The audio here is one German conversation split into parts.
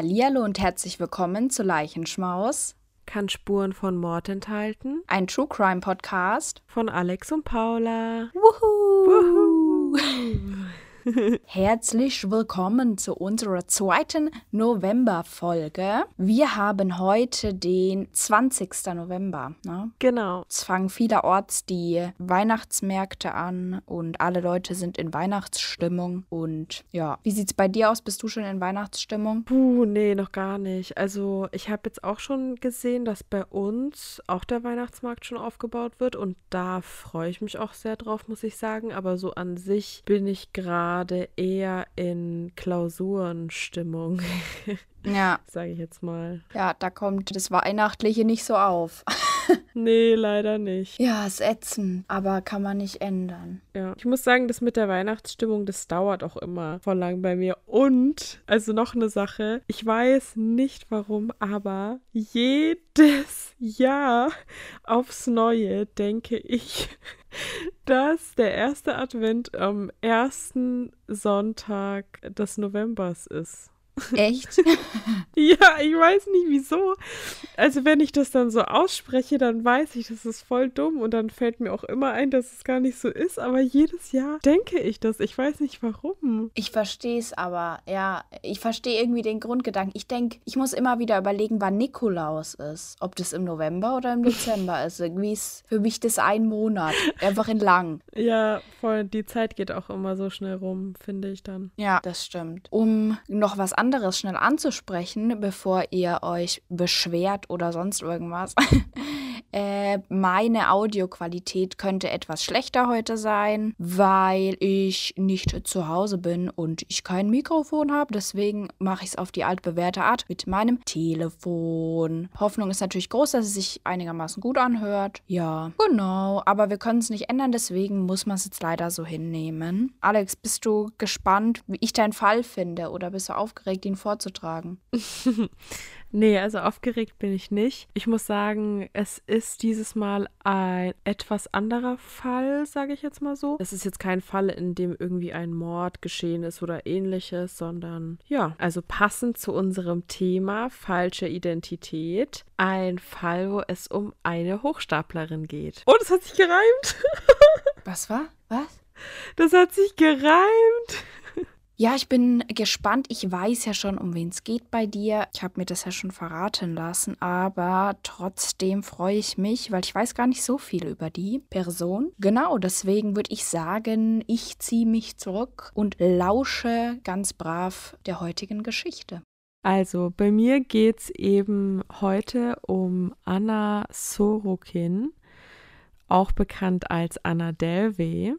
Hallihallo und herzlich willkommen zu Leichenschmaus. Kann Spuren von Mord enthalten. Ein True Crime Podcast von Alex und Paula. Wuhu! Wuhu. Herzlich willkommen zu unserer zweiten November-Folge. Wir haben heute den 20. November. Ne? Genau. Es fangen vielerorts die Weihnachtsmärkte an und alle Leute sind in Weihnachtsstimmung. Und ja, wie sieht es bei dir aus? Bist du schon in Weihnachtsstimmung? Puh, nee, noch gar nicht. Also, ich habe jetzt auch schon gesehen, dass bei uns auch der Weihnachtsmarkt schon aufgebaut wird und da freue ich mich auch sehr drauf, muss ich sagen. Aber so an sich bin ich gerade gerade eher in Klausurenstimmung. Ja. Sage ich jetzt mal. Ja, da kommt das Weihnachtliche nicht so auf. nee, leider nicht. Ja, ist ätzend, aber kann man nicht ändern. Ja, ich muss sagen, das mit der Weihnachtsstimmung, das dauert auch immer voll lang bei mir. Und, also noch eine Sache, ich weiß nicht warum, aber jedes Jahr aufs Neue denke ich, dass der erste Advent am ersten Sonntag des Novembers ist. Echt? ja, ich weiß nicht wieso. Also wenn ich das dann so ausspreche, dann weiß ich, das ist voll dumm und dann fällt mir auch immer ein, dass es gar nicht so ist. Aber jedes Jahr denke ich das. Ich weiß nicht warum. Ich verstehe es aber, ja. Ich verstehe irgendwie den Grundgedanken. Ich denke, ich muss immer wieder überlegen, wann Nikolaus ist. Ob das im November oder im Dezember ist. Irgendwie ist für mich das ein Monat. Einfach in lang. Ja, voll. Die Zeit geht auch immer so schnell rum, finde ich dann. Ja, das stimmt. Um noch was anderes anderes schnell anzusprechen, bevor ihr euch beschwert oder sonst irgendwas. äh, meine Audioqualität könnte etwas schlechter heute sein, weil ich nicht zu Hause bin und ich kein Mikrofon habe. Deswegen mache ich es auf die altbewährte Art mit meinem Telefon. Hoffnung ist natürlich groß, dass es sich einigermaßen gut anhört. Ja, genau. Aber wir können es nicht ändern, deswegen muss man es jetzt leider so hinnehmen. Alex, bist du gespannt, wie ich deinen Fall finde oder bist du aufgeregt? ihn vorzutragen? nee, also aufgeregt bin ich nicht. Ich muss sagen, es ist dieses Mal ein etwas anderer Fall, sage ich jetzt mal so. Es ist jetzt kein Fall, in dem irgendwie ein Mord geschehen ist oder ähnliches, sondern ja, also passend zu unserem Thema falsche Identität. Ein Fall, wo es um eine Hochstaplerin geht. Oh, das hat sich gereimt. Was war? Was? Das hat sich gereimt. Ja, ich bin gespannt. Ich weiß ja schon, um wen es geht bei dir. Ich habe mir das ja schon verraten lassen, aber trotzdem freue ich mich, weil ich weiß gar nicht so viel über die Person. Genau, deswegen würde ich sagen, ich ziehe mich zurück und lausche ganz brav der heutigen Geschichte. Also, bei mir geht es eben heute um Anna Sorokin, auch bekannt als Anna Delvey.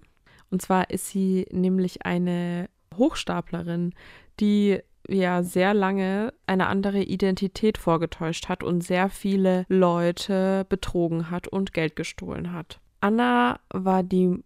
Und zwar ist sie nämlich eine Hochstaplerin, die ja sehr lange eine andere Identität vorgetäuscht hat und sehr viele Leute betrogen hat und Geld gestohlen hat. Anna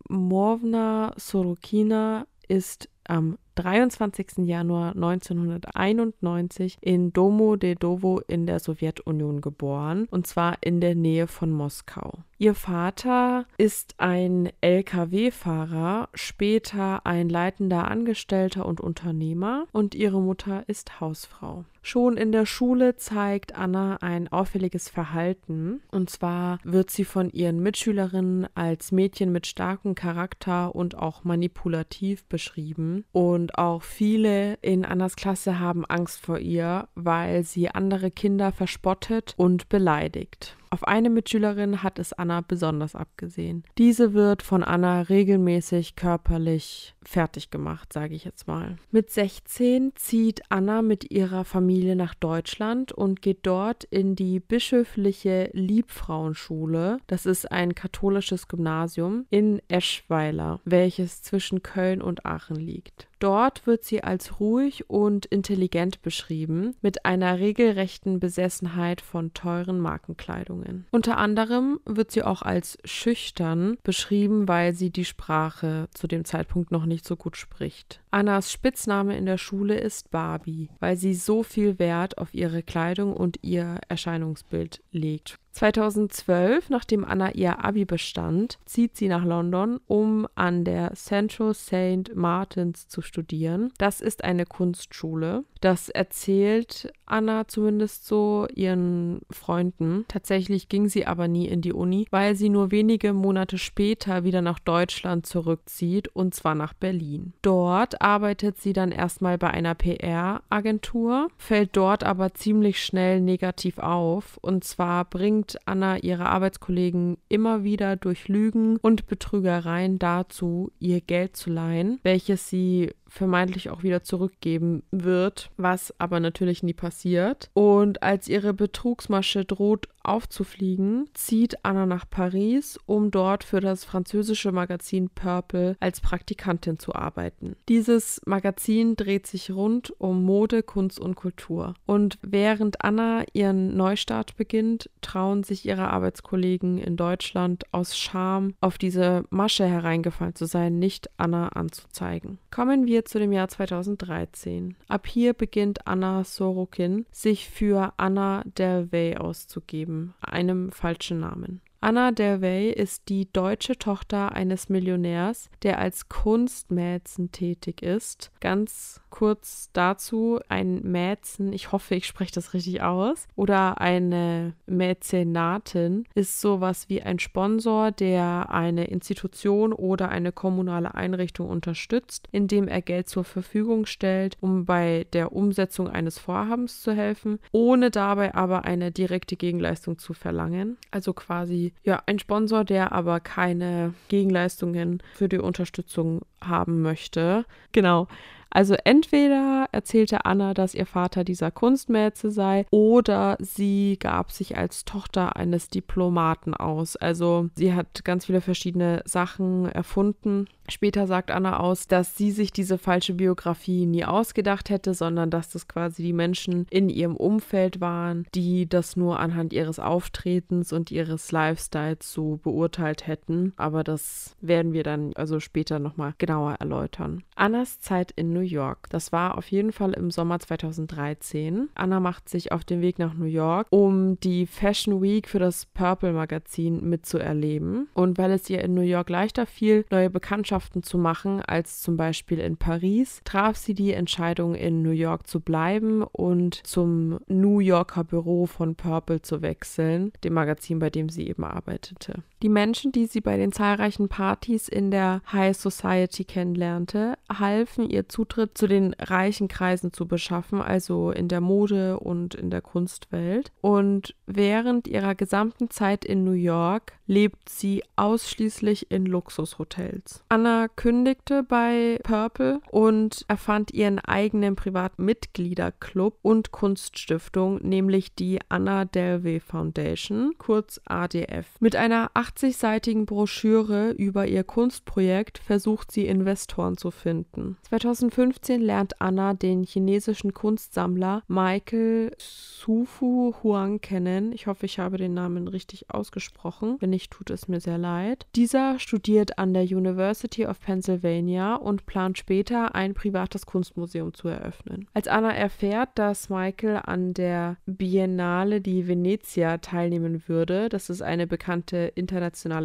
Morvna Sorokina, ist am 23. Januar 1991 in Domo de Dovo in der Sowjetunion geboren, und zwar in der Nähe von Moskau. Ihr Vater ist ein Lkw-Fahrer, später ein leitender Angestellter und Unternehmer, und ihre Mutter ist Hausfrau. Schon in der Schule zeigt Anna ein auffälliges Verhalten. Und zwar wird sie von ihren Mitschülerinnen als Mädchen mit starkem Charakter und auch manipulativ beschrieben. Und auch viele in Annas Klasse haben Angst vor ihr, weil sie andere Kinder verspottet und beleidigt. Auf eine Mitschülerin hat es Anna besonders abgesehen. Diese wird von Anna regelmäßig körperlich fertig gemacht, sage ich jetzt mal. Mit 16 zieht Anna mit ihrer Familie nach Deutschland und geht dort in die bischöfliche Liebfrauenschule. Das ist ein katholisches Gymnasium in Eschweiler, welches zwischen Köln und Aachen liegt. Dort wird sie als ruhig und intelligent beschrieben, mit einer regelrechten Besessenheit von teuren Markenkleidungen. Unter anderem wird sie auch als schüchtern beschrieben, weil sie die Sprache zu dem Zeitpunkt noch nicht so gut spricht. Annas Spitzname in der Schule ist Barbie, weil sie so viel Wert auf ihre Kleidung und ihr Erscheinungsbild legt. 2012, nachdem Anna ihr Abi bestand, zieht sie nach London, um an der Central St. Martins zu studieren. Das ist eine Kunstschule. Das erzählt Anna zumindest so ihren Freunden. Tatsächlich ging sie aber nie in die Uni, weil sie nur wenige Monate später wieder nach Deutschland zurückzieht und zwar nach Berlin. Dort arbeitet sie dann erstmal bei einer PR-Agentur, fällt dort aber ziemlich schnell negativ auf. Und zwar bringt Anna ihre Arbeitskollegen immer wieder durch Lügen und Betrügereien dazu, ihr Geld zu leihen, welches sie vermeintlich auch wieder zurückgeben wird, was aber natürlich nie passiert. Und als ihre Betrugsmasche droht aufzufliegen, zieht Anna nach Paris, um dort für das französische Magazin Purple als Praktikantin zu arbeiten. Dieses Magazin dreht sich rund um Mode, Kunst und Kultur. Und während Anna ihren Neustart beginnt, trauen sich ihre Arbeitskollegen in Deutschland aus Scham auf diese Masche hereingefallen zu sein, nicht Anna anzuzeigen. Kommen wir zu dem Jahr 2013. Ab hier beginnt Anna Sorokin, sich für Anna Delvey auszugeben, einem falschen Namen. Anna Delvey ist die deutsche Tochter eines Millionärs, der als Kunstmäzen tätig ist. Ganz kurz dazu, ein Mäzen, ich hoffe, ich spreche das richtig aus, oder eine Mäzenatin ist sowas wie ein Sponsor, der eine Institution oder eine kommunale Einrichtung unterstützt, indem er Geld zur Verfügung stellt, um bei der Umsetzung eines Vorhabens zu helfen, ohne dabei aber eine direkte Gegenleistung zu verlangen. Also quasi ja, ein Sponsor, der aber keine Gegenleistungen für die Unterstützung haben möchte. Genau. Also entweder erzählte Anna, dass ihr Vater dieser Kunstmäze sei, oder sie gab sich als Tochter eines Diplomaten aus. Also sie hat ganz viele verschiedene Sachen erfunden. Später sagt Anna aus, dass sie sich diese falsche Biografie nie ausgedacht hätte, sondern dass das quasi die Menschen in ihrem Umfeld waren, die das nur anhand ihres Auftretens und ihres Lifestyles so beurteilt hätten. Aber das werden wir dann also später nochmal genauer erläutern. Annas Zeit in New York. Das war auf jeden Fall im Sommer 2013. Anna macht sich auf den Weg nach New York, um die Fashion Week für das Purple Magazin mitzuerleben. Und weil es ihr in New York leichter fiel, neue Bekanntschaften zu machen als zum Beispiel in Paris, traf sie die Entscheidung, in New York zu bleiben und zum New Yorker Büro von Purple zu wechseln, dem Magazin, bei dem sie eben arbeitete. Die Menschen, die sie bei den zahlreichen Partys in der High Society kennenlernte, halfen ihr Zutritt zu den reichen Kreisen zu beschaffen, also in der Mode und in der Kunstwelt. Und während ihrer gesamten Zeit in New York lebt sie ausschließlich in Luxushotels. Anna kündigte bei Purple und erfand ihren eigenen privaten Mitgliederclub und Kunststiftung, nämlich die Anna Delvey Foundation, kurz ADF. Mit einer 80-seitigen Broschüre über ihr Kunstprojekt versucht sie Investoren zu finden. 2015 lernt Anna den chinesischen Kunstsammler Michael Sufu Huang kennen. Ich hoffe, ich habe den Namen richtig ausgesprochen. Wenn nicht, tut es mir sehr leid. Dieser studiert an der University of Pennsylvania und plant später ein privates Kunstmuseum zu eröffnen. Als Anna erfährt, dass Michael an der Biennale di Venezia teilnehmen würde, das ist eine bekannte internationale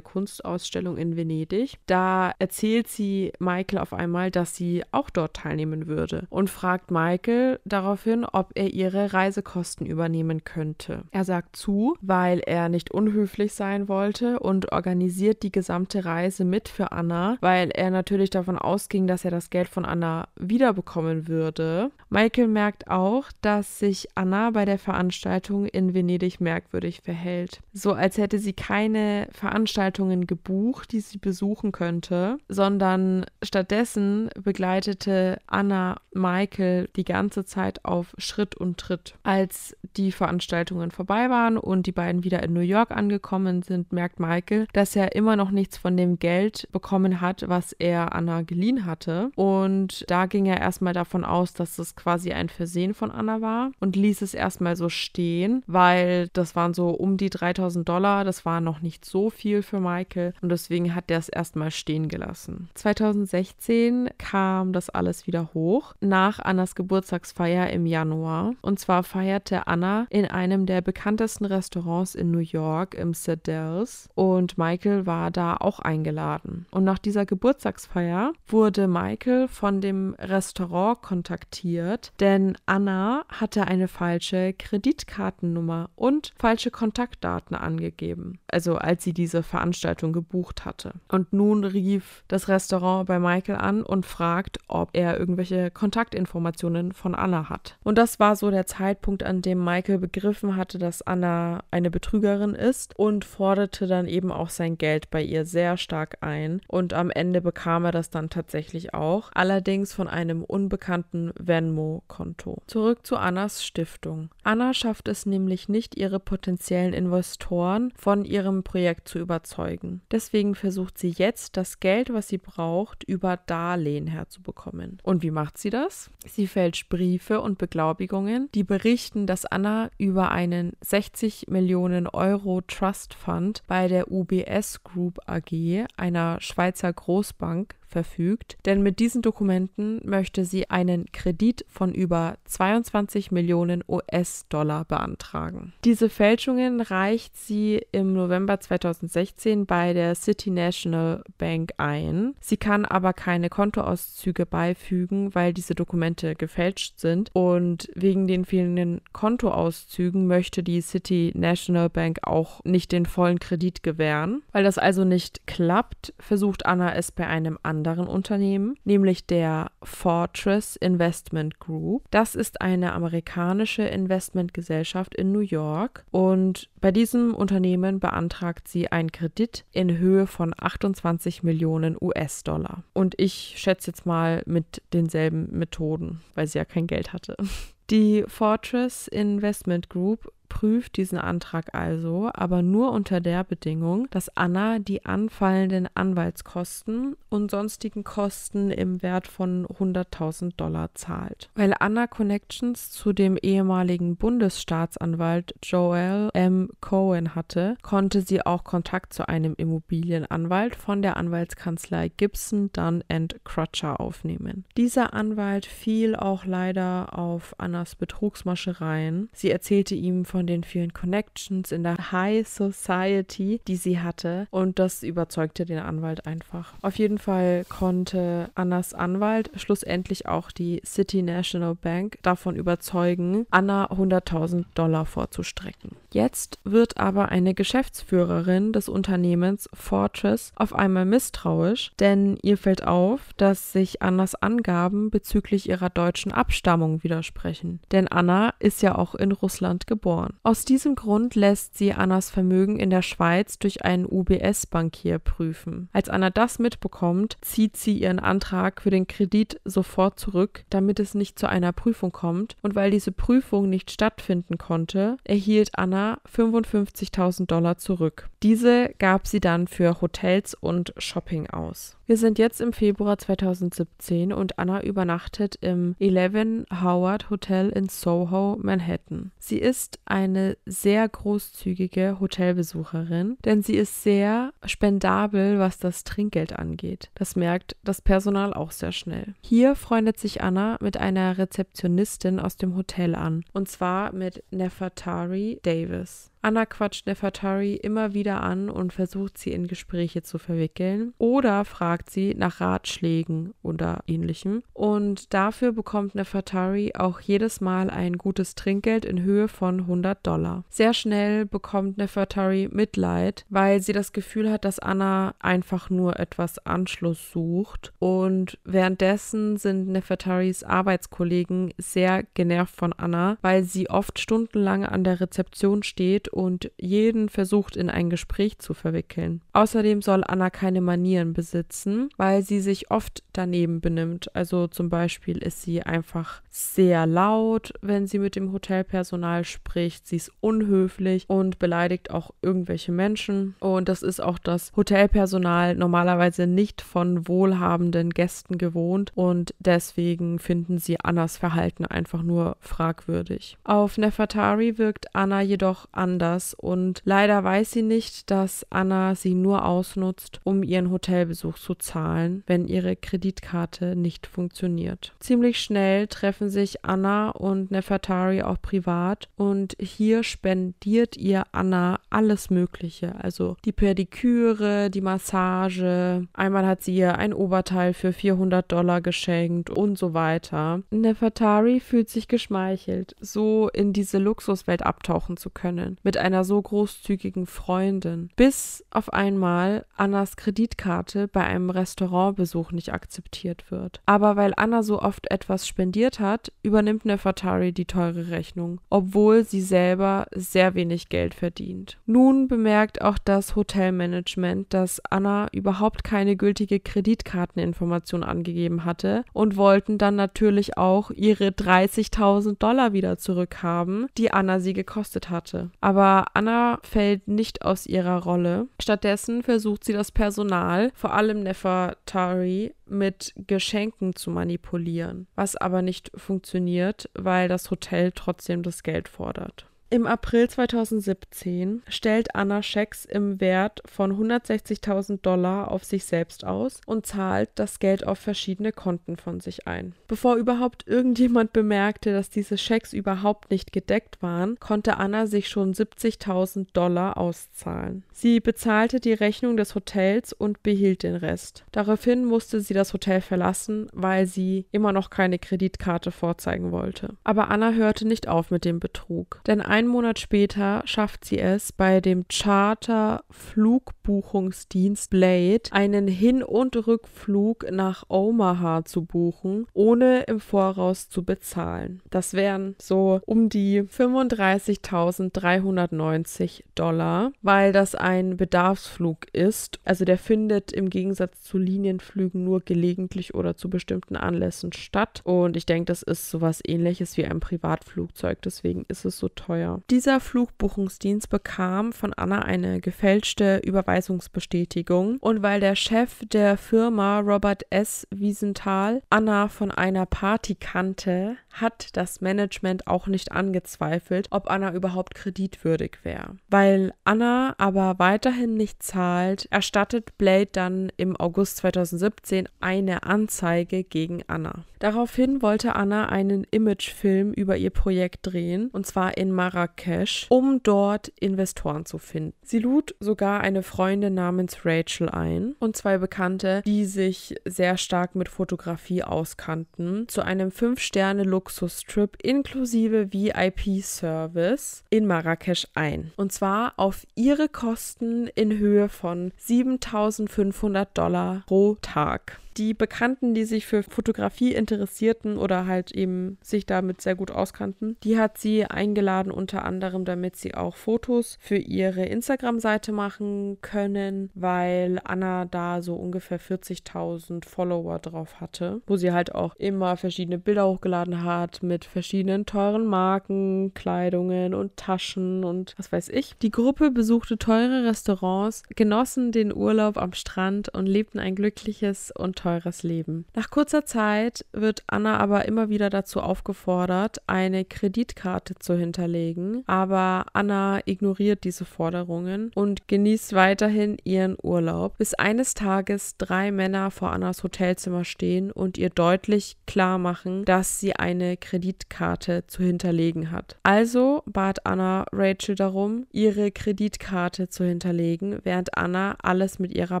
Kunstausstellung in Venedig. Da erzählt sie Michael auf einmal, dass sie auch dort teilnehmen würde und fragt Michael daraufhin, ob er ihre Reisekosten übernehmen könnte. Er sagt zu, weil er nicht unhöflich sein wollte und organisiert die gesamte Reise mit für Anna, weil er natürlich davon ausging, dass er das Geld von Anna wiederbekommen würde. Michael merkt auch, dass sich Anna bei der Veranstaltung in Venedig merkwürdig verhält. So als hätte sie keine Veranstaltungen gebucht, die sie besuchen könnte, sondern stattdessen begleitete Anna Michael die ganze Zeit auf Schritt und Tritt. Als die Veranstaltungen vorbei waren und die beiden wieder in New York angekommen sind, merkt Michael, dass er immer noch nichts von dem Geld bekommen hat, was er Anna geliehen hatte. Und da ging er erstmal davon aus, dass das quasi ein Versehen von Anna war und ließ es erstmal so stehen, weil das waren so um die 3000 Dollar. Das war noch nicht so viel für Michael und deswegen hat er es erstmal stehen gelassen. 2016 kam das alles wieder hoch nach Annas Geburtstagsfeier im Januar. Und zwar feierte Anna in einem der bekanntesten Restaurants in New York im Sadells und Michael war da auch eingeladen. Und nach dieser Geburtstagsfeier wurde Michael von dem Restaurant kontaktiert, denn Anna hatte eine falsche Kreditkartennummer und falsche Kontaktdaten angegeben, also als sie diese Veranstaltung gebucht hatte. Und nun rief das Restaurant bei Michael an und fragt, ob er irgendwelche Kontaktinformationen von Anna hat. Und das war so der Zeitpunkt, an dem Michael begriffen hatte, dass Anna eine Betrügerin ist und forderte dann eben auch sein Geld bei ihr sehr stark ein. Und am Ende bekam er das dann tatsächlich auch, allerdings von einem unbekannten Venmo-Konto. Zurück zu Annas Stiftung. Anna schafft es nämlich nicht, ihre potenziellen Investoren von ihrem Projekt zu überzeugen. Deswegen versucht sie jetzt, das Geld, was sie braucht, über Darlehen herzubekommen. Und wie macht sie das? Sie fälscht Briefe und Beglaubigungen, die berichten, dass Anna über einen 60 Millionen Euro Trust Fund bei der UBS Group AG, einer Schweizer Großbank, verfügt, denn mit diesen Dokumenten möchte sie einen Kredit von über 22 Millionen US-Dollar beantragen. Diese Fälschungen reicht sie im November 2016 bei der City National Bank ein. Sie kann aber keine Kontoauszüge beifügen, weil diese Dokumente gefälscht sind und wegen den fehlenden Kontoauszügen möchte die City National Bank auch nicht den vollen Kredit gewähren. Weil das also nicht klappt, versucht Anna es bei einem anderen anderen Unternehmen, nämlich der Fortress Investment Group. Das ist eine amerikanische Investmentgesellschaft in New York und bei diesem Unternehmen beantragt sie einen Kredit in Höhe von 28 Millionen US-Dollar. Und ich schätze jetzt mal mit denselben Methoden, weil sie ja kein Geld hatte. Die Fortress Investment Group prüft diesen Antrag also, aber nur unter der Bedingung, dass Anna die anfallenden Anwaltskosten und sonstigen Kosten im Wert von 100.000 Dollar zahlt. Weil Anna Connections zu dem ehemaligen Bundesstaatsanwalt Joel M. Cohen hatte, konnte sie auch Kontakt zu einem Immobilienanwalt von der Anwaltskanzlei Gibson, Dunn Crutcher aufnehmen. Dieser Anwalt fiel auch leider auf Annas Betrugsmaschereien. Sie erzählte ihm von von den vielen Connections in der High Society, die sie hatte. Und das überzeugte den Anwalt einfach. Auf jeden Fall konnte Annas Anwalt schlussendlich auch die City National Bank davon überzeugen, Anna 100.000 Dollar vorzustrecken. Jetzt wird aber eine Geschäftsführerin des Unternehmens Fortress auf einmal misstrauisch, denn ihr fällt auf, dass sich Annas Angaben bezüglich ihrer deutschen Abstammung widersprechen. Denn Anna ist ja auch in Russland geboren verloren. Aus diesem Grund lässt sie Annas Vermögen in der Schweiz durch einen UBS-Bankier prüfen. Als Anna das mitbekommt, zieht sie ihren Antrag für den Kredit sofort zurück, damit es nicht zu einer Prüfung kommt. Und weil diese Prüfung nicht stattfinden konnte, erhielt Anna 55.000 Dollar zurück. Diese gab sie dann für Hotels und Shopping aus. Wir sind jetzt im Februar 2017 und Anna übernachtet im 11 Howard Hotel in Soho, Manhattan. Sie ist eine sehr großzügige Hotelbesucherin, denn sie ist sehr spendabel, was das Trinkgeld angeht. Das merkt das Personal auch sehr schnell. Hier freundet sich Anna mit einer Rezeptionistin aus dem Hotel an, und zwar mit Nefertari Davis. Anna quatscht Nefertari immer wieder an und versucht sie in Gespräche zu verwickeln oder fragt sie nach Ratschlägen oder ähnlichem. Und dafür bekommt Nefertari auch jedes Mal ein gutes Trinkgeld in Höhe von 100 Dollar. Sehr schnell bekommt Nefertari Mitleid, weil sie das Gefühl hat, dass Anna einfach nur etwas Anschluss sucht. Und währenddessen sind Nefertaris Arbeitskollegen sehr genervt von Anna, weil sie oft stundenlang an der Rezeption steht und jeden versucht, in ein Gespräch zu verwickeln. Außerdem soll Anna keine Manieren besitzen, weil sie sich oft daneben benimmt. Also zum Beispiel ist sie einfach sehr laut, wenn sie mit dem Hotelpersonal spricht. Sie ist unhöflich und beleidigt auch irgendwelche Menschen. Und das ist auch das Hotelpersonal normalerweise nicht von wohlhabenden Gästen gewohnt und deswegen finden sie Annas Verhalten einfach nur fragwürdig. Auf Nefertari wirkt Anna jedoch anders und leider weiß sie nicht, dass Anna sie nur ausnutzt, um ihren Hotelbesuch zu zahlen, wenn ihre Kreditkarte nicht funktioniert. Ziemlich schnell treffen sich Anna und Nefertari auch privat und hier spendiert ihr Anna alles Mögliche, also die Pediküre, die Massage, einmal hat sie ihr ein Oberteil für 400 Dollar geschenkt und so weiter. Nefertari fühlt sich geschmeichelt, so in diese Luxuswelt abtauchen zu können, mit einer so großzügigen Freundin, bis auf einmal Annas Kreditkarte bei einem Restaurantbesuch nicht akzeptiert wird. Aber weil Anna so oft etwas spendiert hat, übernimmt Nefertari die teure Rechnung, obwohl sie selber sehr wenig Geld verdient. Nun bemerkt auch das Hotelmanagement, dass Anna überhaupt keine gültige Kreditkarteninformation angegeben hatte und wollten dann natürlich auch ihre 30.000 Dollar wieder zurückhaben, die Anna sie gekostet hatte. Aber Anna fällt nicht aus ihrer Rolle. Stattdessen versucht sie das Personal, vor allem Nefertari, mit Geschenken zu manipulieren, was aber nicht funktioniert, weil das Hotel trotzdem das Geld fordert. Im April 2017 stellt Anna Schecks im Wert von 160.000 Dollar auf sich selbst aus und zahlt das Geld auf verschiedene Konten von sich ein. Bevor überhaupt irgendjemand bemerkte, dass diese Schecks überhaupt nicht gedeckt waren, konnte Anna sich schon 70.000 Dollar auszahlen. Sie bezahlte die Rechnung des Hotels und behielt den Rest. Daraufhin musste sie das Hotel verlassen, weil sie immer noch keine Kreditkarte vorzeigen wollte. Aber Anna hörte nicht auf mit dem Betrug, denn einen Monat später schafft sie es, bei dem Charter-Flugbuchungsdienst Blade einen Hin- und Rückflug nach Omaha zu buchen, ohne im Voraus zu bezahlen. Das wären so um die 35.390 Dollar, weil das ein Bedarfsflug ist. Also der findet im Gegensatz zu Linienflügen nur gelegentlich oder zu bestimmten Anlässen statt. Und ich denke, das ist sowas ähnliches wie ein Privatflugzeug. Deswegen ist es so teuer teuer. Dieser Flugbuchungsdienst bekam von Anna eine gefälschte Überweisungsbestätigung und weil der Chef der Firma Robert S. Wiesenthal Anna von einer Party kannte, hat das Management auch nicht angezweifelt, ob Anna überhaupt kreditwürdig wäre. Weil Anna aber weiterhin nicht zahlt, erstattet Blade dann im August 2017 eine Anzeige gegen Anna. Daraufhin wollte Anna einen Imagefilm über ihr Projekt drehen, und zwar in Marrakesch, um dort Investoren zu finden. Sie lud sogar eine Freundin namens Rachel ein und zwei Bekannte, die sich sehr stark mit Fotografie auskannten, zu einem 5-Sterne-Look Luxustrip inklusive VIP-Service in Marrakesch ein. Und zwar auf ihre Kosten in Höhe von 7500 Dollar pro Tag die Bekannten, die sich für Fotografie interessierten oder halt eben sich damit sehr gut auskannten, die hat sie eingeladen, unter anderem, damit sie auch Fotos für ihre Instagram-Seite machen können, weil Anna da so ungefähr 40.000 Follower drauf hatte, wo sie halt auch immer verschiedene Bilder hochgeladen hat mit verschiedenen teuren Marken, Kleidungen und Taschen und was weiß ich. Die Gruppe besuchte teure Restaurants, genossen den Urlaub am Strand und lebten ein glückliches und teures Leben. Nach kurzer Zeit wird Anna aber immer wieder dazu aufgefordert, eine Kreditkarte zu hinterlegen, aber Anna ignoriert diese Forderungen und genießt weiterhin ihren Urlaub, bis eines Tages drei Männer vor Annas Hotelzimmer stehen und ihr deutlich klar machen, dass sie eine Kreditkarte zu hinterlegen hat. Also bat Anna Rachel darum, ihre Kreditkarte zu hinterlegen, während Anna alles mit ihrer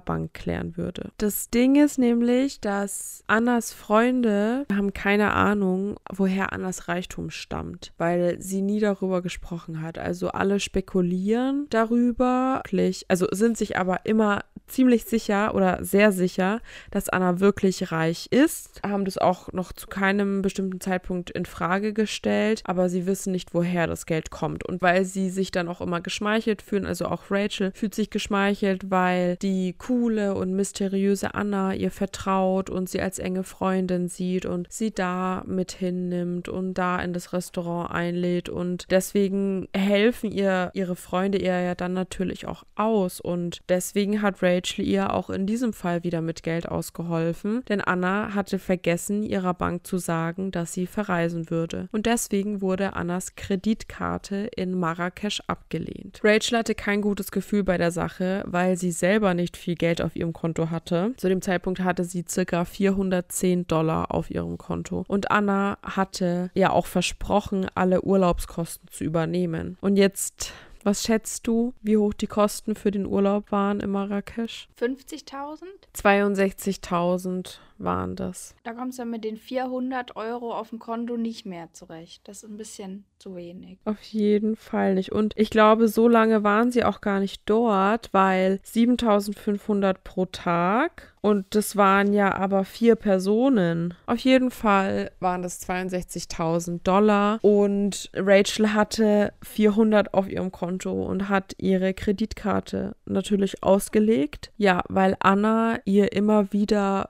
Bank klären würde. Das Ding ist nämlich, nämlich, dass Annas Freunde haben keine Ahnung, woher Annas Reichtum stammt, weil sie nie darüber gesprochen hat. Also alle spekulieren darüber, also sind sich aber immer ziemlich sicher oder sehr sicher, dass Anna wirklich reich ist, haben das auch noch zu keinem bestimmten Zeitpunkt in Frage gestellt, aber sie wissen nicht, woher das Geld kommt. Und weil sie sich dann auch immer geschmeichelt fühlen, also auch Rachel fühlt sich geschmeichelt, weil die coole und mysteriöse Anna ihr vertraut und sie als enge Freundin sieht und sie da mit hinnimmt und da in das Restaurant einlädt und deswegen helfen ihr ihre Freunde ihr ja dann natürlich auch aus und deswegen hat Rachel Rachel ihr auch in diesem Fall wieder mit Geld ausgeholfen, denn Anna hatte vergessen, ihrer Bank zu sagen, dass sie verreisen würde. Und deswegen wurde Annas Kreditkarte in Marrakesch abgelehnt. Rachel hatte kein gutes Gefühl bei der Sache, weil sie selber nicht viel Geld auf ihrem Konto hatte. Zu dem Zeitpunkt hatte sie circa 410 Dollar auf ihrem Konto. Und Anna hatte ja auch versprochen, alle Urlaubskosten zu übernehmen. Und jetzt was schätzt du, wie hoch die Kosten für den Urlaub waren in Marrakesch? 50.000? 62.000 waren das. Da kommst du ja mit den 400 Euro auf dem Konto nicht mehr zurecht. Das ist ein bisschen zu wenig. Auf jeden Fall nicht. Und ich glaube, so lange waren sie auch gar nicht dort, weil 7500 pro Tag und das waren ja aber vier Personen. Auf jeden Fall waren das 62.000 Dollar und Rachel hatte 400 auf ihrem Konto und hat ihre Kreditkarte natürlich ausgelegt. Ja, weil Anna ihr immer wieder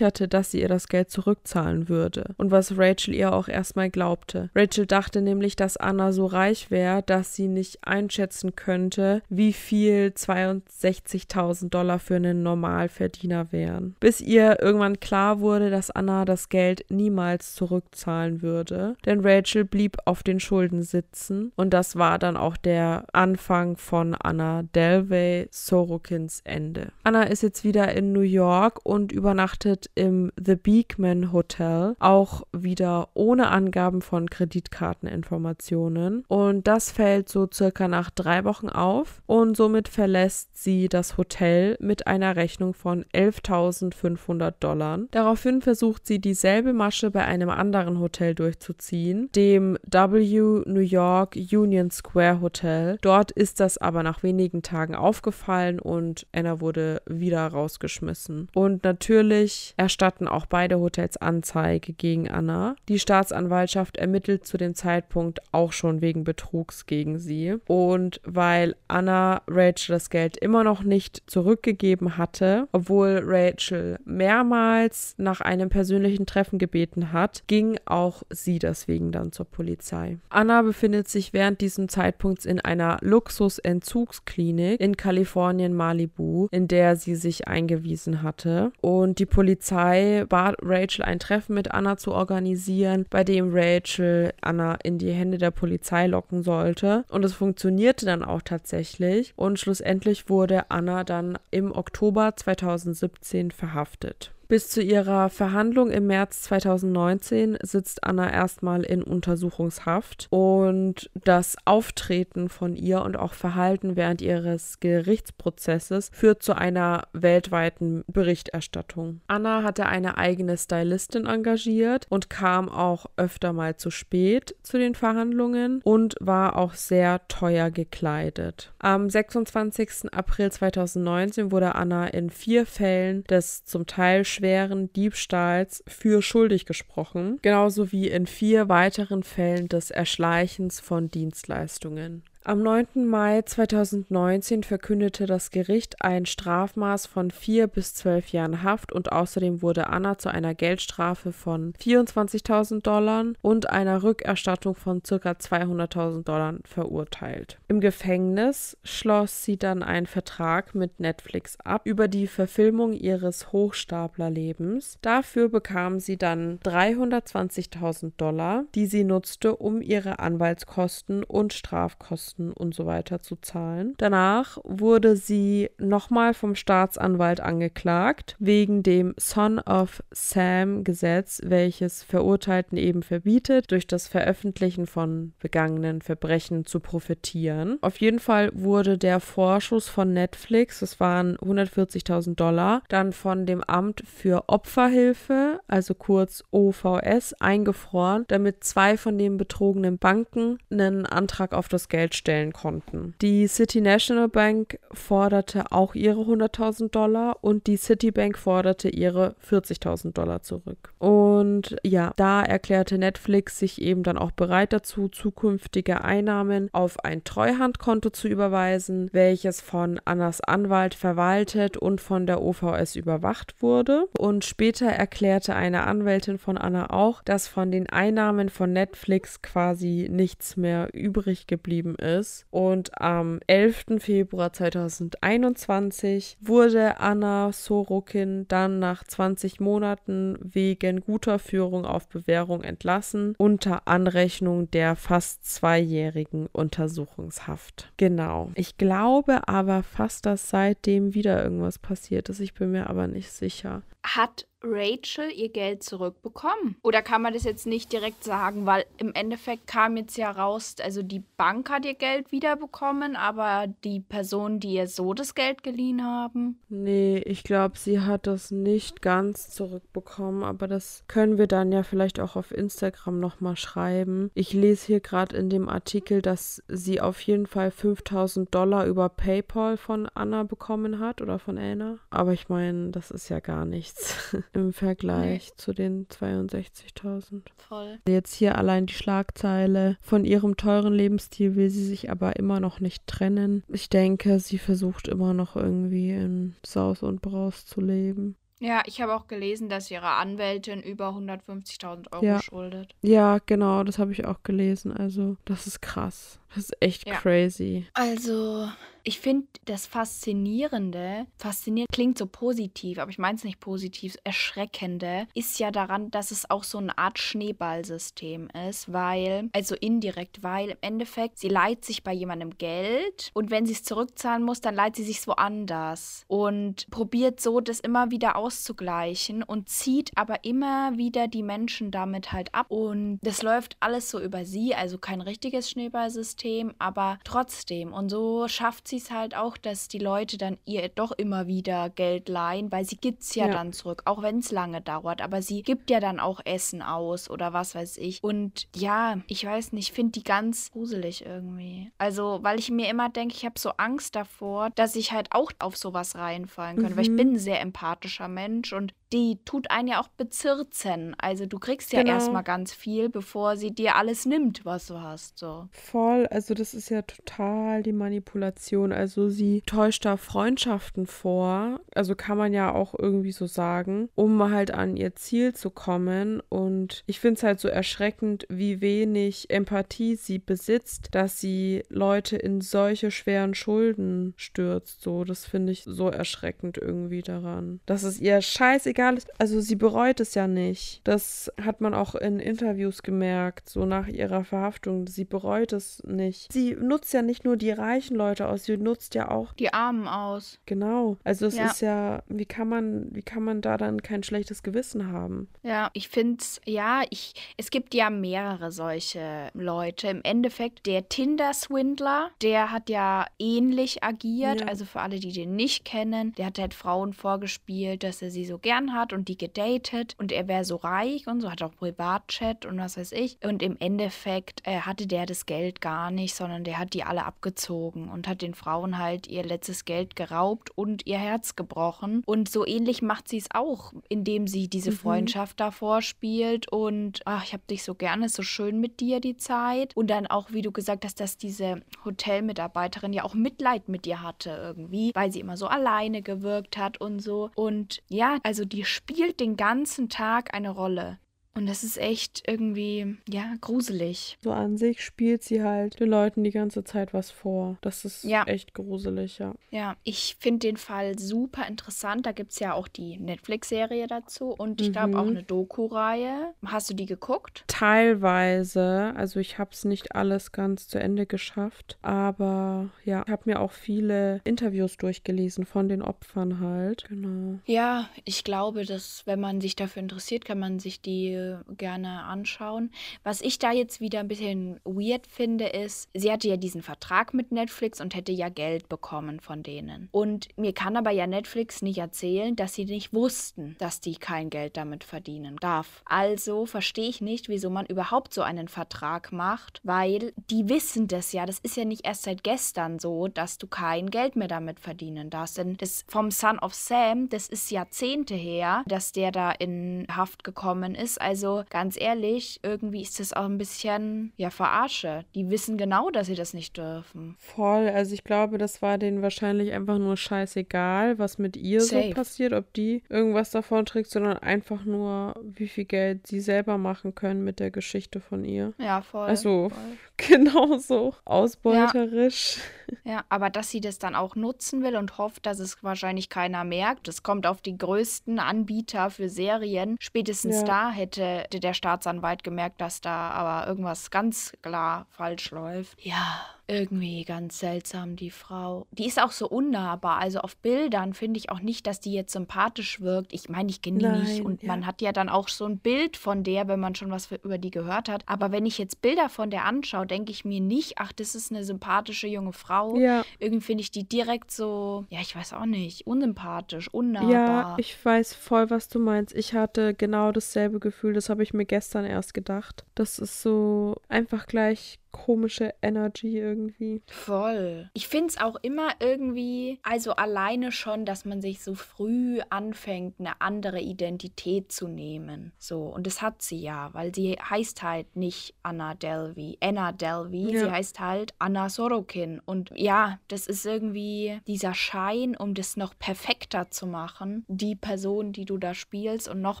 versicherte, dass sie ihr das Geld zurückzahlen würde. Und was Rachel ihr auch erstmal glaubte. Rachel dachte nämlich, dass Anna so reich wäre, dass sie nicht einschätzen könnte, wie viel 62.000 Dollar für einen Normalverdiener wären. Bis ihr irgendwann klar wurde, dass Anna das Geld niemals zurückzahlen würde, denn Rachel blieb auf den Schulden sitzen und das war dann auch der Anfang von Anna Delvey Sorokins Ende. Anna ist jetzt wieder in New York und übernachtet im The Beekman Hotel, auch wieder ohne Angaben von Kreditkarteninformationen. Informationen und das fällt so circa nach drei Wochen auf und somit verlässt sie das Hotel mit einer Rechnung von 11.500 Dollar. Daraufhin versucht sie dieselbe Masche bei einem anderen Hotel durchzuziehen, dem W New York Union Square Hotel. Dort ist das aber nach wenigen Tagen aufgefallen und Anna wurde wieder rausgeschmissen. Und natürlich erstatten auch beide Hotels Anzeige gegen Anna. Die Staatsanwaltschaft ermittelt zu dem Zeitpunkt auch schon wegen Betrugs gegen sie. Und weil Anna Rachel das Geld immer noch nicht zurückgegeben hatte, obwohl Rachel mehrmals nach einem persönlichen Treffen gebeten hat, ging auch sie deswegen dann zur Polizei. Anna befindet sich während diesem Zeitpunkt in einer Luxusentzugsklinik in Kalifornien Malibu, in der sie sich eingewiesen hatte. Und die Polizei bat Rachel ein Treffen mit Anna zu organisieren, bei dem Rachel Anna in die Hände der Polizei locken sollte. Und es funktionierte dann auch tatsächlich. Und schlussendlich wurde Anna dann im Oktober 2017 verhaftet. Bis zu ihrer Verhandlung im März 2019 sitzt Anna erstmal in Untersuchungshaft und das Auftreten von ihr und auch Verhalten während ihres Gerichtsprozesses führt zu einer weltweiten Berichterstattung. Anna hatte eine eigene Stylistin engagiert und kam auch öfter mal zu spät zu den Verhandlungen und war auch sehr teuer gekleidet. Am 26. April 2019 wurde Anna in vier Fällen des zum Teil schweren Diebstahls für schuldig gesprochen, genauso wie in vier weiteren Fällen des Erschleichens von Dienstleistungen. Am 9. Mai 2019 verkündete das Gericht ein Strafmaß von vier bis zwölf Jahren Haft und außerdem wurde Anna zu einer Geldstrafe von 24.000 Dollar und einer Rückerstattung von ca. 200.000 Dollar verurteilt. Im Gefängnis schloss sie dann einen Vertrag mit Netflix ab über die Verfilmung ihres Hochstaplerlebens. Dafür bekam sie dann 320.000 Dollar, die sie nutzte, um ihre Anwaltskosten und Strafkosten Anwaltskosten und so weiter zu zahlen. Danach wurde sie nochmal vom Staatsanwalt angeklagt wegen dem Son of Sam Gesetz, welches Verurteilten eben verbietet, durch das Veröffentlichen von begangenen Verbrechen zu profitieren. Auf jeden Fall wurde der Vorschuss von Netflix, das waren 140.000 Dollar, dann von dem Amt für Opferhilfe, also kurz OVS, eingefroren, damit zwei von den betrogenen Banken einen Antrag auf das Geld stellen konnten. Die City National Bank forderte auch ihre 100.000 Dollar und die Citibank forderte ihre 40.000 Dollar zurück. Und ja, da erklärte Netflix sich eben dann auch bereit dazu, zukünftige Einnahmen auf ein Treuhandkonto zu überweisen, welches von Annas Anwalt verwaltet und von der OVS überwacht wurde. Und später erklärte eine Anwältin von Anna auch, dass von den Einnahmen von Netflix quasi nichts mehr übrig geblieben ist. Und am 11. Februar 2021 wurde Anna Sorokin dann nach 20 Monaten wegen guter Führung auf Bewährung entlassen, unter Anrechnung der fast zweijährigen Untersuchungshaft. Genau. Ich glaube aber fast, dass seitdem wieder irgendwas passiert ist. Ich bin mir aber nicht sicher. Hat Rachel ihr Geld zurückbekommen? Oder kann man das jetzt nicht direkt sagen, weil im Endeffekt kam jetzt ja raus, also die Bank hat ihr Geld wiederbekommen, aber die Personen, die ihr so das Geld geliehen haben? Nee, ich glaube, sie hat das nicht ganz zurückbekommen, aber das können wir dann ja vielleicht auch auf Instagram nochmal schreiben. Ich lese hier gerade in dem Artikel, dass sie auf jeden Fall 5000 Dollar über PayPal von Anna bekommen hat oder von Anna. Aber ich meine, das ist ja gar nichts. im Vergleich nee. zu den 62.000. Voll. Jetzt hier allein die Schlagzeile. Von ihrem teuren Lebensstil will sie sich aber immer noch nicht trennen. Ich denke, sie versucht immer noch irgendwie in Saus und Braus zu leben. Ja, ich habe auch gelesen, dass ihre Anwältin über 150.000 Euro ja. schuldet. Ja, genau, das habe ich auch gelesen. Also, das ist krass. Das ist echt ja. crazy. Also, ich finde das Faszinierende, faszinierend klingt so positiv, aber ich meine es nicht positiv, erschreckende, ist ja daran, dass es auch so eine Art Schneeballsystem ist, weil, also indirekt, weil im Endeffekt, sie leiht sich bei jemandem Geld und wenn sie es zurückzahlen muss, dann leiht sie sich woanders und probiert so, das immer wieder auszugleichen und zieht aber immer wieder die Menschen damit halt ab und das läuft alles so über sie, also kein richtiges Schneeballsystem, aber trotzdem und so schafft sie es halt auch, dass die Leute dann ihr doch immer wieder Geld leihen, weil sie gibt es ja, ja, dann zurück, auch wenn es lange dauert. Aber sie gibt ja dann auch Essen aus oder was weiß ich. Und ja, ich weiß nicht, ich finde die ganz gruselig irgendwie. Also, weil ich mir immer denke, ich habe so Angst davor, dass ich halt auch auf sowas reinfallen könnte, mhm. weil ich mhm. bin ein sehr empathischer Mensch und die tut einen ja auch bezirzen. Also du kriegst ja genau. erstmal ganz viel, bevor sie dir alles nimmt, was du hast. So. Voll, also das ist ja total die Manipulation. Also sie täuscht da Freundschaften vor, also kann man ja auch irgendwie so sagen, um halt an ihr Ziel zu kommen. Und ich finde es halt so erschreckend, wie wenig Empathie sie besitzt, dass sie Leute in solche schweren Schulden stürzt. So, das finde ich so erschreckend irgendwie daran. Dass es ihr scheißegal egal ist. Also sie bereut es ja nicht. Das hat man auch in Interviews gemerkt, so nach ihrer Verhaftung. Sie bereut es nicht. Sie nutzt ja nicht nur die reichen Leute aus, sie nutzt ja auch die Armen aus. Genau. Also es ja. ist ja, wie kann man, wie kann man da dann kein schlechtes Gewissen haben? Ja, ich finde es, ja, ich, es gibt ja mehrere solche Leute. Im Endeffekt, der Tinder-Swindler, der hat ja ähnlich agiert. Ja. Also für alle, die den nicht kennen, der hat halt Frauen vorgespielt, dass er sie so gern hat und die gedatet und er wäre so reich und so, hat auch Privatchat und was weiß ich. Und im Endeffekt äh, hatte der das Geld gar nicht, sondern der hat die alle abgezogen und hat den Frauen halt ihr letztes Geld geraubt und ihr Herz gebrochen. Und so ähnlich macht sie es auch, indem sie diese mhm. Freundschaft davor spielt und ach, ich habe dich so gerne, so schön mit dir die Zeit. Und dann auch, wie du gesagt hast, dass diese Hotelmitarbeiterin ja auch Mitleid mit dir hatte irgendwie, weil sie immer so alleine gewirkt hat und so. Und ja, also die spielt den ganzen Tag eine Rolle. Und das ist echt irgendwie, ja, gruselig. So an sich spielt sie halt den Leuten die ganze Zeit was vor. Das ist Ja. echt gruselig, ja. Ja, ich finde den Fall super interessant. Da gibt es ja auch die Netflix-Serie dazu und ich glaube auch Mhm. eine Doku-Reihe. Hast du die geguckt? Teilweise, also ich habe es nicht alles ganz zu Ende geschafft, aber ja, ich habe mir auch viele Interviews durchgelesen von den Opfern halt. Genau. Ja, ich glaube, dass wenn man sich dafür interessiert, kann man sich die gerne anschauen. Was ich da jetzt wieder ein bisschen weird finde, ist, sie hatte ja diesen Vertrag mit Netflix und hätte ja Geld bekommen von denen. Und mir kann aber ja Netflix nicht erzählen, dass sie nicht wussten, dass die kein Geld damit verdienen darf. Also verstehe ich nicht, wieso man überhaupt so einen Vertrag macht, weil die wissen das ja. Das ist ja nicht erst seit gestern so, dass du kein Geld mehr damit verdienen darfst. Denn das vom Son of Sam, das ist Jahrzehnte her, dass der da in Haft gekommen ist. Also ganz ehrlich, irgendwie ist das auch ein bisschen, ja, Verarsche. Die wissen genau, dass sie das nicht dürfen. Voll, also ich glaube, das war denen wahrscheinlich einfach nur scheißegal, was mit ihr Safe. so passiert, ob die irgendwas davon trägt, sondern einfach nur, wie viel Geld sie selber machen können mit der Geschichte von ihr. Ja, voll. Also- voll. Genauso ausbeuterisch. Ja, aber dass sie das dann auch nutzen will und hofft, dass es wahrscheinlich keiner merkt, das kommt auf die größten Anbieter für Serien. Spätestens Ja. da hätte der Staatsanwalt gemerkt, dass da aber irgendwas ganz klar falsch läuft. Ja, irgendwie ganz seltsam, die Frau. Die ist auch so unnahbar. Also auf Bildern finde ich auch nicht, dass die jetzt sympathisch wirkt. Ich meine, ich kenne die nicht und ja. man hat ja dann auch so ein Bild von der, wenn man schon was für, über die gehört hat. Aber wenn ich jetzt Bilder von der anschaue, denke ich mir nicht, ach, das ist eine sympathische junge Frau. Ja, Irgendwie finde ich die direkt so, ja, ich weiß auch nicht, unsympathisch, ja, unnahbar. ich weiß voll, was du meinst. Ich hatte genau dasselbe Gefühl, das habe ich mir gestern erst gedacht. Das ist so einfach gleich komische Energy irgendwie. Voll. Ich finde es auch immer irgendwie, also alleine schon, dass man sich so früh anfängt, eine andere Identität zu nehmen. So, und das hat sie ja, weil sie heißt halt nicht Anna Delvey, Anna Delvey, Ja. sie heißt halt Anna Sorokin. Und ja, das ist irgendwie dieser Schein, um das noch perfekter zu machen, die Person, die du da spielst und noch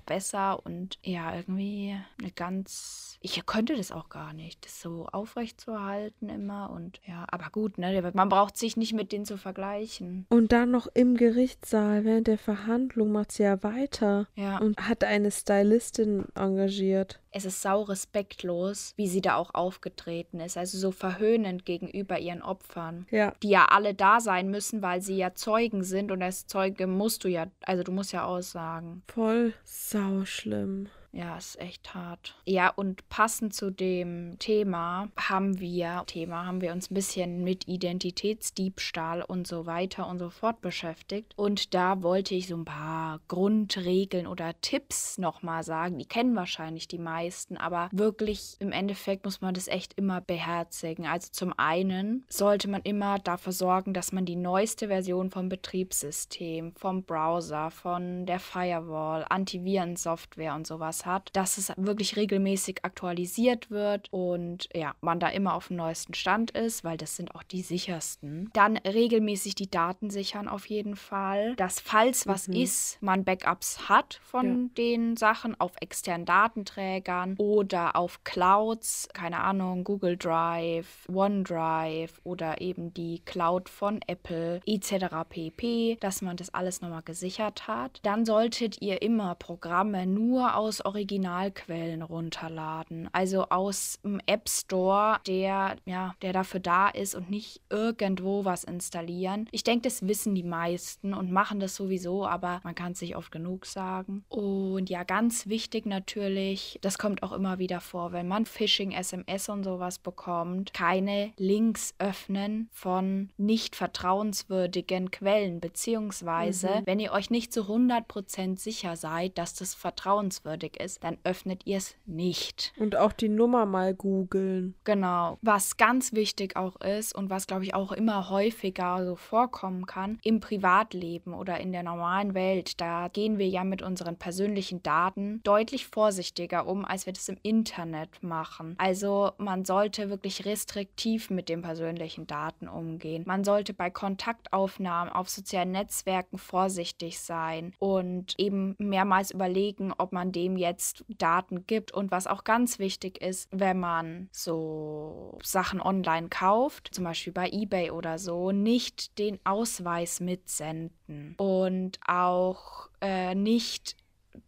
besser und ja, irgendwie eine ganz, ich könnte das auch gar nicht, das so aufrecht zu halten immer und ja, aber gut, ne, man braucht sich nicht mit denen zu vergleichen. Und dann noch im Gerichtssaal während der Verhandlung macht sie ja weiter Ja, und hat eine Stylistin engagiert. es ist sau respektlos, wie sie da auch aufgetreten ist, also so verhöhnend gegenüber ihren Opfern. Ja, Die ja alle da sein müssen, weil sie ja Zeugen sind und als Zeuge musst du ja, also du musst ja aussagen. voll sau schlimm. Ja, ist echt hart. Ja, und passend zu dem Thema haben wir, Thema haben wir uns ein bisschen mit Identitätsdiebstahl und so weiter und so fort beschäftigt. Und da wollte ich so ein paar Grundregeln oder Tipps nochmal sagen. Die kennen wahrscheinlich die meisten, aber wirklich im Endeffekt muss man das echt immer beherzigen. Also zum einen sollte man immer dafür sorgen, dass man die neueste Version vom Betriebssystem, vom Browser, von der Firewall, Antivirensoftware und sowas hat, dass es wirklich regelmäßig aktualisiert wird und ja, man da immer auf dem neuesten Stand ist, weil das sind auch die sichersten. Dann regelmäßig die Daten sichern auf jeden Fall, dass falls was Mhm. ist, man Backups hat von den Sachen auf externen Datenträgern oder auf Clouds, keine Ahnung, Google Drive, OneDrive oder eben die Cloud von Apple etc. pp, dass man das alles nochmal gesichert hat. Dann solltet ihr immer Programme nur aus Originalquellen runterladen, also aus dem App Store, der ja, der dafür da ist und nicht irgendwo was installieren. Ich denke, das wissen die meisten und machen das sowieso, aber man kann es sich oft genug sagen. Und ja, ganz wichtig natürlich, das kommt auch immer wieder vor, wenn man Phishing, SMS und sowas bekommt, keine Links öffnen von nicht vertrauenswürdigen Quellen, beziehungsweise Mhm. wenn ihr euch nicht zu 100% sicher seid, dass das vertrauenswürdig ist, dann öffnet ihr es nicht. Und auch die Nummer mal googeln. Genau. Was ganz wichtig auch ist und was, glaube ich, auch immer häufiger so vorkommen kann, im Privatleben oder in der normalen Welt, da gehen wir ja mit unseren persönlichen Daten deutlich vorsichtiger um, als wir das im Internet machen. Also man sollte wirklich restriktiv mit den persönlichen Daten umgehen. Man sollte bei Kontaktaufnahmen auf sozialen Netzwerken vorsichtig sein und eben mehrmals überlegen, ob man dem jetzt jetzt Daten gibt. Und was auch ganz wichtig ist, wenn man so Sachen online kauft, zum Beispiel bei eBay oder so, nicht den Ausweis mitsenden und auch äh, nicht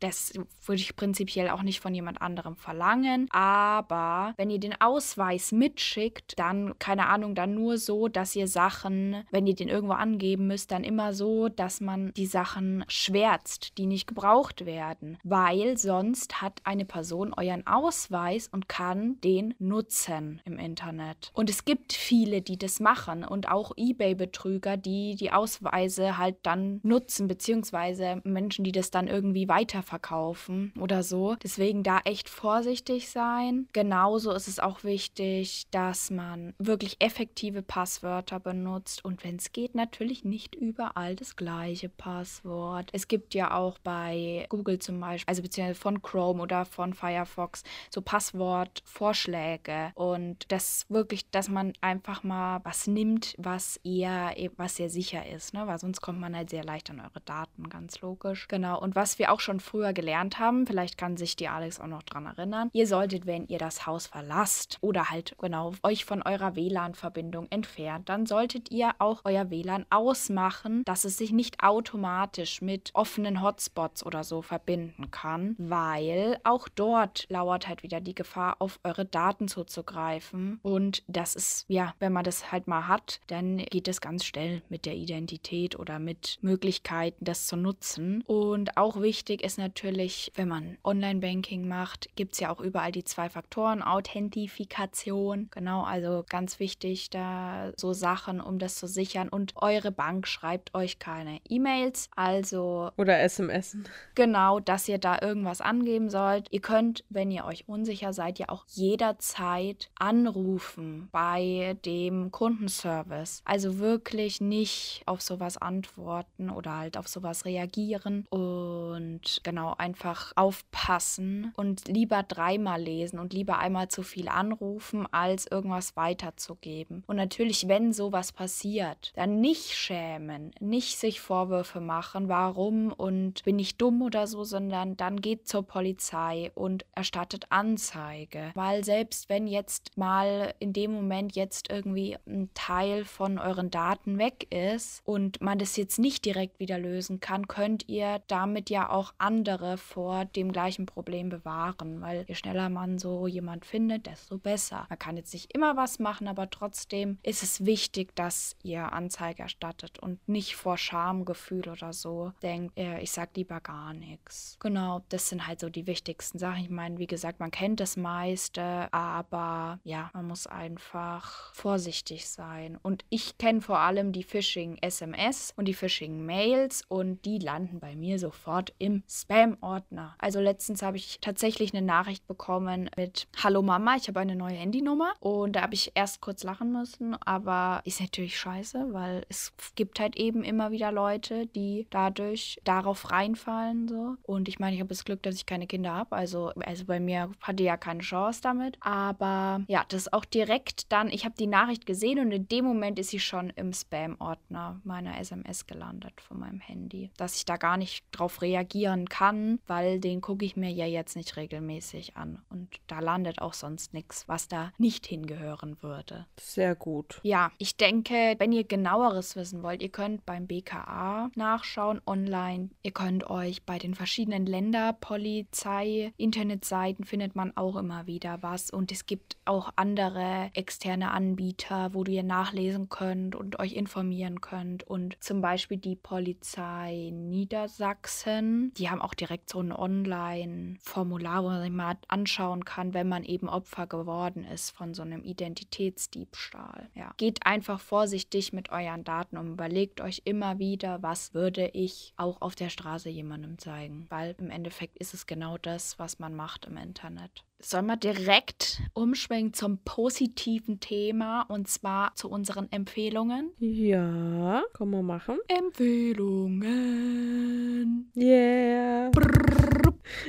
das würde ich prinzipiell auch nicht von jemand anderem verlangen. Aber wenn ihr den Ausweis mitschickt, dann, keine Ahnung, dann nur so, dass ihr Sachen, wenn ihr den irgendwo angeben müsst, dann immer so, dass man die Sachen schwärzt, die nicht gebraucht werden. Weil sonst hat eine Person euren Ausweis und kann den nutzen im Internet. Und es gibt viele, die das machen und auch eBay-Betrüger, die die Ausweise halt dann nutzen, beziehungsweise Menschen, die das dann irgendwie weiter weiterverkaufen oder so. Deswegen da echt vorsichtig sein. Genauso ist es auch wichtig, dass man wirklich effektive Passwörter benutzt und wenn es geht, natürlich nicht überall das gleiche Passwort. Es gibt ja auch bei Google zum Beispiel, also beziehungsweise von Chrome oder von Firefox, so Passwortvorschläge und das wirklich, dass man einfach mal was nimmt, was eher, was sehr sicher ist, ne? weil sonst kommt man halt sehr leicht an eure Daten, ganz logisch. Genau. Und was wir auch schon früher gelernt haben, vielleicht kann sich die Alex auch noch dran erinnern, ihr solltet, wenn ihr das Haus verlasst oder halt genau euch von eurer WLAN-Verbindung entfernt, dann solltet ihr auch euer WLAN ausmachen, dass es sich nicht automatisch mit offenen Hotspots oder so verbinden kann, weil auch dort lauert halt wieder die Gefahr, auf eure Daten zuzugreifen. Und das ist, ja, wenn man das halt mal hat, dann geht es ganz schnell mit der Identität oder mit Möglichkeiten, das zu nutzen. Und auch wichtig ist natürlich, wenn man Online-Banking macht, gibt es ja auch überall die zwei Faktoren, Authentifikation. Genau, also ganz wichtig, da so Sachen, um das zu sichern. Und eure Bank schreibt euch keine E-Mails, also. Oder SMS. Genau, dass ihr da irgendwas angeben sollt. Ihr könnt, wenn ihr euch unsicher seid, ja auch jederzeit anrufen bei dem Kundenservice. Also wirklich nicht auf sowas antworten oder halt auf sowas reagieren. Und genau einfach aufpassen und lieber dreimal lesen und lieber einmal zu viel anrufen, als irgendwas weiterzugeben. Und natürlich, wenn sowas passiert, dann nicht schämen, nicht sich Vorwürfe machen, warum und bin ich dumm oder so, sondern dann geht zur Polizei und erstattet Anzeige. Weil selbst wenn jetzt mal in dem Moment jetzt irgendwie ein Teil von euren Daten weg ist und man das jetzt nicht direkt wieder lösen kann, könnt ihr damit ja auch andere andere vor dem gleichen Problem bewahren, weil je schneller man so jemand findet, desto besser. Man kann jetzt nicht immer was machen, aber trotzdem ist es wichtig, dass ihr Anzeige erstattet und nicht vor Schamgefühl oder so denkt, ich sag lieber gar nichts. Genau, das sind halt so die wichtigsten Sachen. Ich meine, wie gesagt, man kennt das meiste, aber ja, man muss einfach vorsichtig sein. Und ich kenne vor allem die Phishing-SMS und die Phishing-Mails und die landen bei mir sofort im. Spam-Ordner. Also letztens habe ich tatsächlich eine Nachricht bekommen mit Hallo Mama, ich habe eine neue Handynummer. Und da habe ich erst kurz lachen müssen, aber ist natürlich scheiße, weil es gibt halt eben immer wieder Leute, die dadurch darauf reinfallen. So. Und ich meine, ich habe das Glück, dass ich keine Kinder habe. Also, also bei mir hatte ja keine Chance damit. Aber ja, das auch direkt dann, ich habe die Nachricht gesehen und in dem Moment ist sie schon im Spam-Ordner meiner SMS gelandet von meinem Handy. Dass ich da gar nicht drauf reagieren kann weil den gucke ich mir ja jetzt nicht regelmäßig an. Und da landet auch sonst nichts, was da nicht hingehören würde. Sehr gut. Ja, ich denke, wenn ihr genaueres wissen wollt, ihr könnt beim BKA nachschauen online. Ihr könnt euch bei den verschiedenen Länderpolizei, Internetseiten findet man auch immer wieder was. Und es gibt auch andere externe Anbieter, wo ihr nachlesen könnt und euch informieren könnt. Und zum Beispiel die Polizei Niedersachsen, die haben auch direkt so ein Online-Formular, wo man sich mal anschauen kann, wenn man eben Opfer geworden ist von so einem Identitätsdiebstahl. Ja. Geht einfach vorsichtig mit euren Daten und überlegt euch immer wieder, was würde ich auch auf der Straße jemandem zeigen. Weil im Endeffekt ist es genau das, was man macht im Internet. Sollen wir direkt umschwenken zum positiven Thema und zwar zu unseren Empfehlungen? Ja, können wir machen. Empfehlungen. Yeah.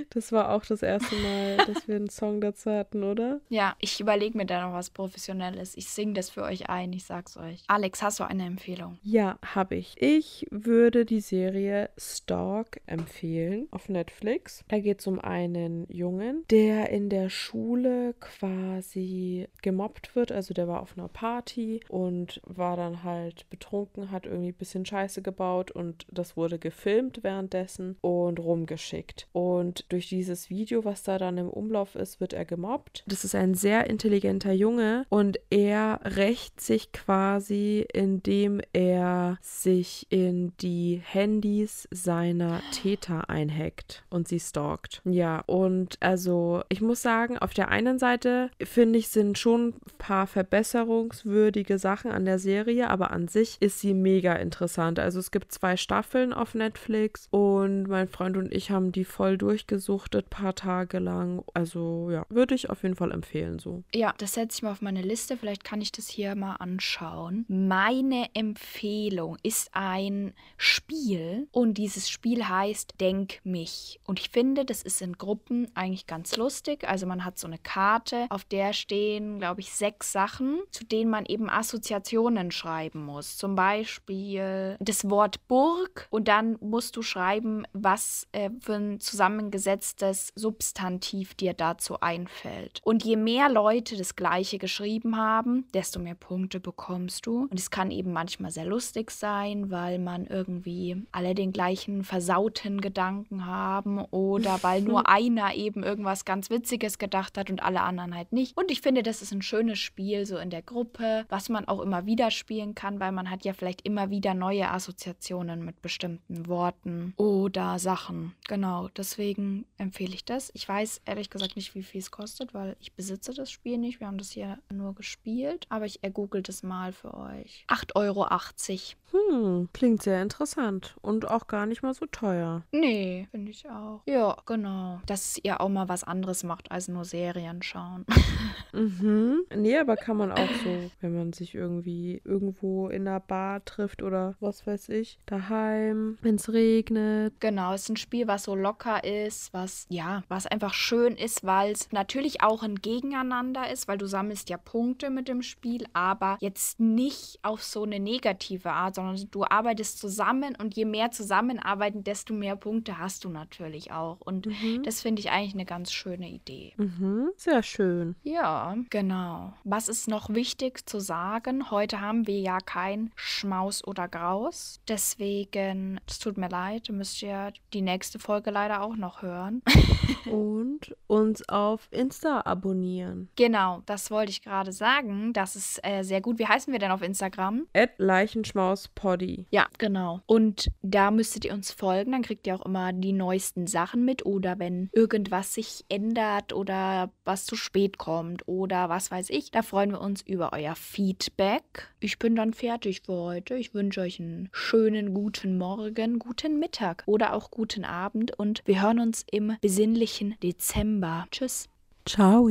Das war auch das erste Mal, dass wir einen Song dazu hatten, oder? Ja, ich überlege mir da noch was Professionelles. Ich singe das für euch ein, ich sag's euch. Alex, hast du eine Empfehlung? Ja, habe ich. Ich würde die Serie Stalk empfehlen auf Netflix. Da geht es um einen Jungen, der in der Schule quasi gemobbt wird. Also der war auf einer Party und war dann halt betrunken, hat irgendwie ein bisschen Scheiße gebaut und das wurde gefilmt währenddessen und rumgeschickt. Und durch dieses Video, was da dann im Umlauf ist, wird er gemobbt. Das ist ein sehr intelligenter Junge und er rächt sich quasi, indem er sich in die Handys seiner Täter einhackt und sie stalkt. Ja, und also ich muss sagen, auf der einen Seite finde ich, sind schon ein paar verbesserungswürdige Sachen an der Serie, aber an sich ist sie mega interessant. Also es gibt zwei Staffeln auf Netflix und mein Freund und ich haben die voll durchgesuchtet, paar Tage lang. Also ja, würde ich auf jeden Fall empfehlen so. Ja, das setze ich mal auf meine Liste. Vielleicht kann ich das hier mal anschauen. Meine Empfehlung ist ein Spiel und dieses Spiel heißt Denk mich. Und ich finde, das ist in Gruppen eigentlich ganz lustig. Also man hat so eine Karte, auf der stehen, glaube ich, sechs Sachen, zu denen man eben Assoziationen schreiben muss. Zum Beispiel das Wort Burg und dann musst du schreiben, was äh, für ein zusammengesetztes Substantiv dir dazu einfällt. Und je mehr Leute das gleiche geschrieben haben, desto mehr Punkte bekommst du. Und es kann eben manchmal sehr lustig sein, weil man irgendwie alle den gleichen versauten Gedanken haben oder weil nur einer eben irgendwas ganz Witziges gedacht hat und alle anderen halt nicht. Und ich finde, das ist ein schönes Spiel so in der Gruppe, was man auch immer wieder spielen kann, weil man hat ja vielleicht immer wieder neue Assoziationen mit bestimmten Worten oder Sachen. Genau, deswegen empfehle ich das. Ich weiß ehrlich gesagt nicht, wie viel es kostet, weil ich besitze das Spiel nicht. Wir haben das hier nur gespielt, aber ich ergoogle das mal für euch. 8,80 Euro. Hm, klingt sehr interessant und auch gar nicht mal so teuer. Nee, finde ich auch. Ja, genau. Dass ihr auch mal was anderes macht als nur Serien schauen. mhm. Nee, aber kann man auch so, wenn man sich irgendwie irgendwo in einer Bar trifft oder was weiß ich, daheim, wenn es regnet. Genau, es ist ein Spiel, was so locker ist, was, ja, was einfach schön ist, weil es natürlich auch ein Gegeneinander ist, weil du sammelst ja Punkte mit dem Spiel, aber jetzt nicht auf so eine negative Art, sondern du arbeitest zusammen und je mehr zusammenarbeiten, desto mehr Punkte hast du natürlich auch. Und mhm. das finde ich eigentlich eine ganz schöne Idee. Mhm. Sehr schön. Ja, genau. Was ist noch wichtig zu sagen? Heute haben wir ja kein Schmaus oder Graus. Deswegen, es tut mir leid, müsst ihr die nächste Folge leider auch noch hören. und uns auf Insta abonnieren. Genau, das wollte ich gerade sagen. Das ist äh, sehr gut. Wie heißen wir denn auf Instagram? Leichenschmauspoddy. Ja, genau. Und da müsstet ihr uns folgen. Dann kriegt ihr auch immer die neuesten Sachen mit. Oder wenn irgendwas sich ändert oder was zu spät kommt oder was weiß ich. Da freuen wir uns über euer Feedback. Ich bin dann fertig für heute. Ich wünsche euch einen schönen guten Morgen, guten Mittag oder auch guten Abend. Und wir hören uns im besinnlichen Dezember. Tschüss. Ciao.